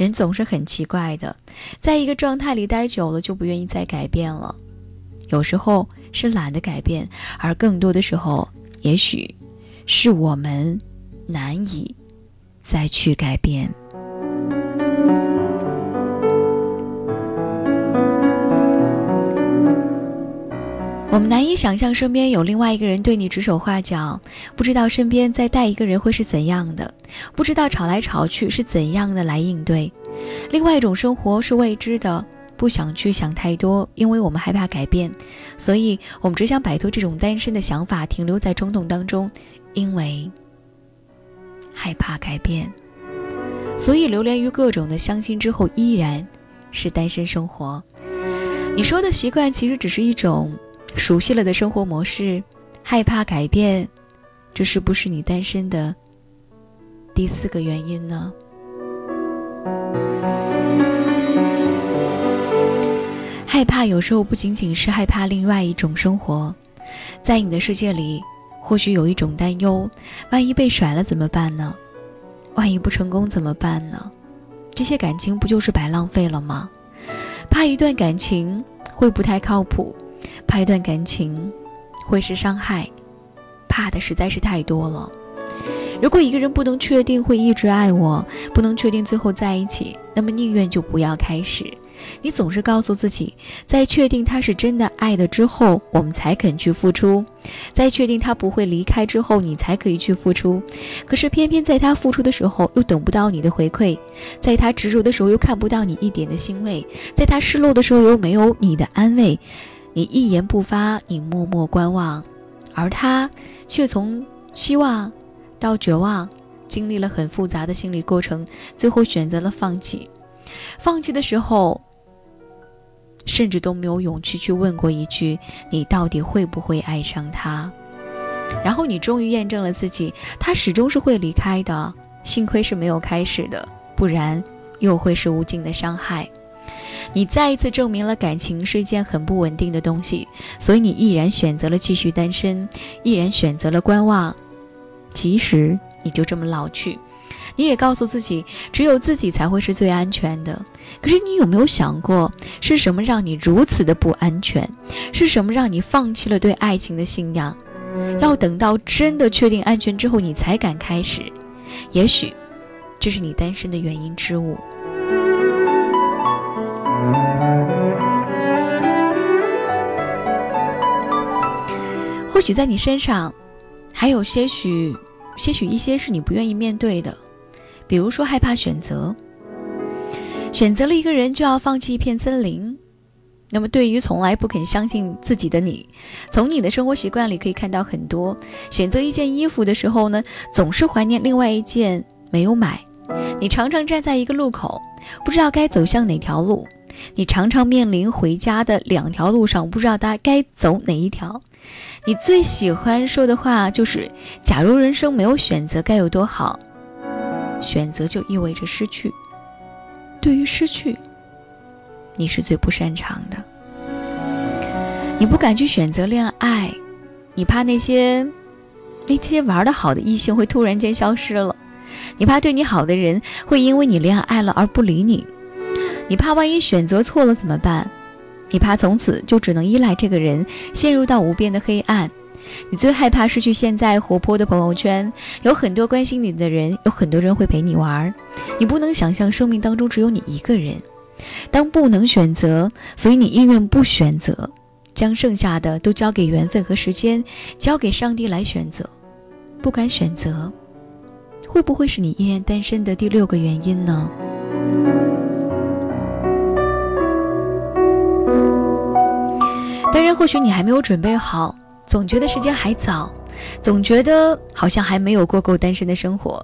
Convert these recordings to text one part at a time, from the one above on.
人总是很奇怪的，在一个状态里待久了就不愿意再改变了。有时候是懒得改变，而更多的时候，也许是我们难以再去改变。我们难以想象身边有另外一个人对你指手画脚，不知道身边再带一个人会是怎样的，不知道吵来吵去是怎样的来应对。另外一种生活是未知的，不想去想太多，因为我们害怕改变，所以我们只想摆脱这种单身的想法，停留在冲动当中，因为害怕改变，所以流连于各种的相亲之后，依然是单身生活。你说的习惯，其实只是一种。熟悉了的生活模式，害怕改变，这是不是你单身的第四个原因呢？害怕有时候不仅仅是害怕另外一种生活，在你的世界里，或许有一种担忧：万一被甩了怎么办呢？万一不成功怎么办呢？这些感情不就是白浪费了吗？怕一段感情会不太靠谱。怕一段感情会是伤害，怕的实在是太多了。如果一个人不能确定会一直爱我，不能确定最后在一起，那么宁愿就不要开始。你总是告诉自己，在确定他是真的爱的之后，我们才肯去付出；在确定他不会离开之后，你才可以去付出。可是偏偏在他付出的时候，又等不到你的回馈；在他执着的时候，又看不到你一点的欣慰；在他失落的时候，又没有你的安慰。你一言不发，你默默观望，而他却从希望到绝望，经历了很复杂的心理过程，最后选择了放弃。放弃的时候，甚至都没有勇气去问过一句：“你到底会不会爱上他？”然后你终于验证了自己，他始终是会离开的。幸亏是没有开始的，不然又会是无尽的伤害。你再一次证明了感情是一件很不稳定的东西，所以你毅然选择了继续单身，毅然选择了观望，即使你就这么老去，你也告诉自己，只有自己才会是最安全的。可是你有没有想过，是什么让你如此的不安全？是什么让你放弃了对爱情的信仰？要等到真的确定安全之后，你才敢开始？也许，这是你单身的原因之物。或许在你身上，还有些许、些许一些是你不愿意面对的，比如说害怕选择。选择了一个人，就要放弃一片森林。那么，对于从来不肯相信自己的你，从你的生活习惯里可以看到很多：选择一件衣服的时候呢，总是怀念另外一件没有买；你常常站在一个路口，不知道该走向哪条路；你常常面临回家的两条路上，不知道该该走哪一条。你最喜欢说的话就是：“假如人生没有选择，该有多好？”选择就意味着失去。对于失去，你是最不擅长的。你不敢去选择恋爱，你怕那些那些玩的好的异性会突然间消失了，你怕对你好的人会因为你恋爱了而不理你，你怕万一选择错了怎么办？你怕从此就只能依赖这个人，陷入到无边的黑暗。你最害怕失去现在活泼的朋友圈，有很多关心你的人，有很多人会陪你玩儿。你不能想象生命当中只有你一个人。当不能选择，所以你宁愿不选择，将剩下的都交给缘分和时间，交给上帝来选择。不敢选择，会不会是你依然单身的第六个原因呢？当然，或许你还没有准备好，总觉得时间还早，总觉得好像还没有过够单身的生活，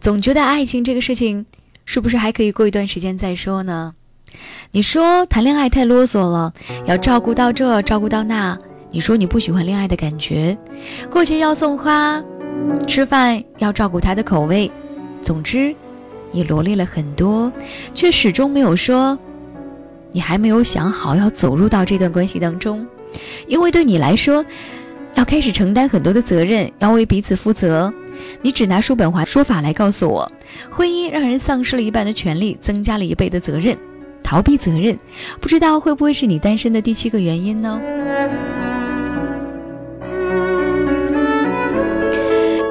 总觉得爱情这个事情是不是还可以过一段时间再说呢？你说谈恋爱太啰嗦了，要照顾到这，照顾到那。你说你不喜欢恋爱的感觉，过节要送花，吃饭要照顾他的口味。总之，你罗列了很多，却始终没有说。你还没有想好要走入到这段关系当中，因为对你来说，要开始承担很多的责任，要为彼此负责，你只拿叔本华说法来告诉我，婚姻让人丧失了一半的权利，增加了一倍的责任，逃避责任，不知道会不会是你单身的第七个原因呢？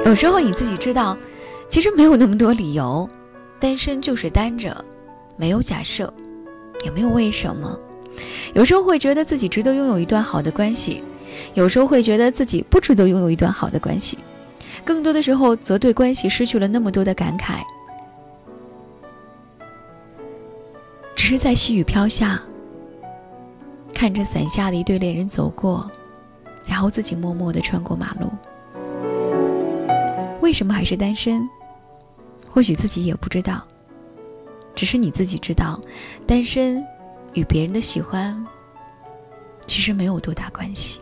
有时候你自己知道，其实没有那么多理由，单身就是单着，没有假设，也没有为什么。有时候会觉得自己值得拥有一段好的关系，有时候会觉得自己不值得拥有一段好的关系，更多的时候则对关系失去了那么多的感慨。只是在细雨飘下，看着伞下的一对恋人走过，然后自己默默的穿过马路。为什么还是单身？或许自己也不知道，只是你自己知道，单身。与别人的喜欢，其实没有多大关系。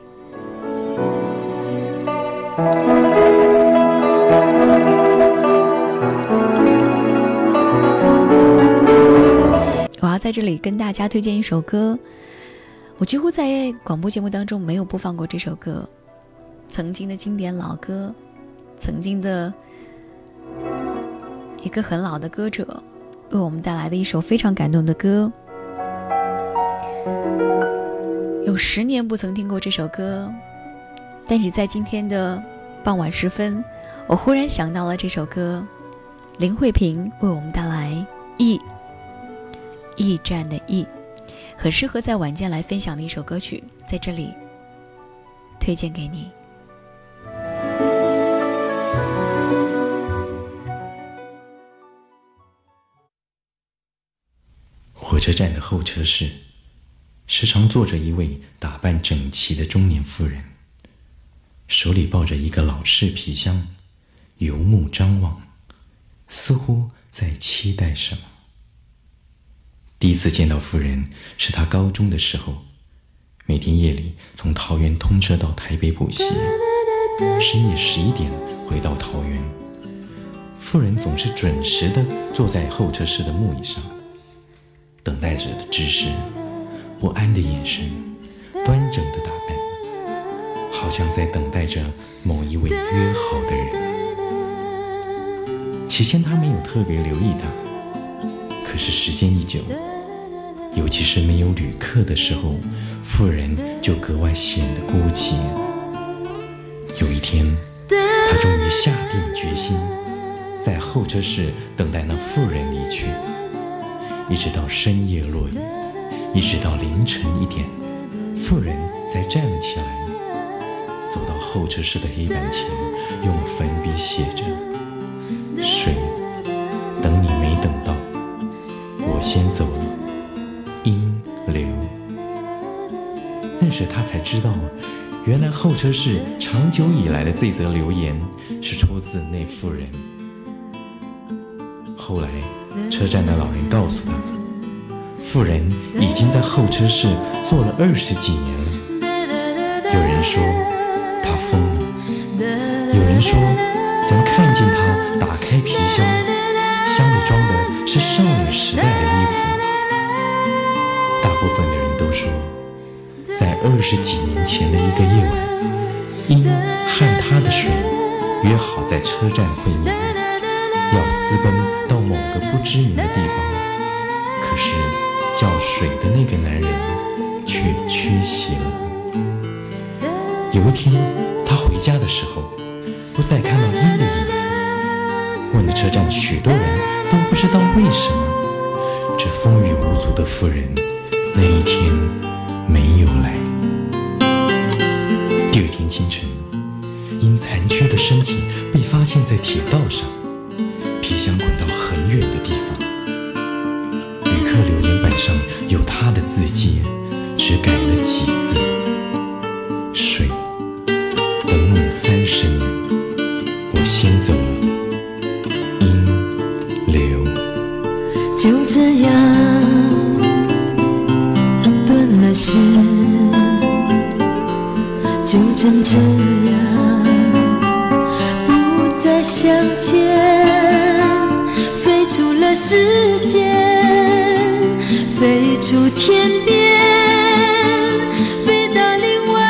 我要在这里跟大家推荐一首歌，我几乎在广播节目当中没有播放过这首歌，曾经的经典老歌，曾经的一个很老的歌者，为我们带来的一首非常感动的歌。有十年不曾听过这首歌，但是在今天的傍晚时分，我忽然想到了这首歌。林慧萍为我们带来《驿》，驿站的驿，很适合在晚间来分享的一首歌曲，在这里推荐给你。火车站的候车室。时常坐着一位打扮整齐的中年妇人，手里抱着一个老式皮箱，游目张望，似乎在期待什么。第一次见到妇人是他高中的时候，每天夜里从桃园通车到台北补习，深夜十一点回到桃园，妇人总是准时的坐在候车室的木椅上，等待着的只是。不安的眼神，端正的打扮，好像在等待着某一位约好的人。起先他没有特别留意他，可是时间一久，尤其是没有旅客的时候，妇人就格外显得孤寂。有一天，他终于下定决心，在候车室等待那妇人离去，一直到深夜落雨。一直到凌晨一点，妇人才站了起来，走到候车室的黑板前，用粉笔写着：“水，等你没等到，我先走了。”阴流。那时他才知道，原来候车室长久以来的这则留言是出自那妇人。后来，车站的老人告诉他。妇人已经在候车室坐了二十几年了。有人说她疯了，有人说曾看见她打开皮箱，箱里装的是少女时代的衣服。大部分的人都说，在二十几年前的一个夜晚，因和他的水约好在车站会面，要私奔到某个不知名的地方，可是。叫水的那个男人却缺席了。有一天，他回家的时候，不再看到鹰的影子。问了车站许多人，都不知道为什么，这风雨无阻的妇人那一天没有来。第二天清晨，因残缺的身体被发现在铁道上，皮箱滚到很远的地方。字迹，只改了几字：水，等你三十年，我先走了。音流，就这样断了线，就真这样不再相见，飞出了世界。从天边飞到另外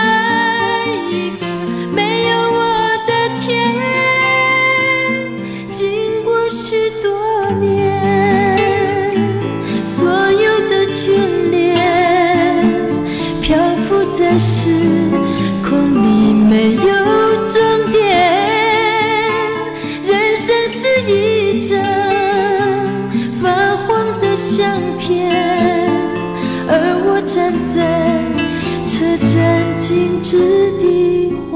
一个没有我的天。经过许多年所有的眷恋漂浮在时空里没有终点。人生是一张泛黄的相片而我站在车站静止的。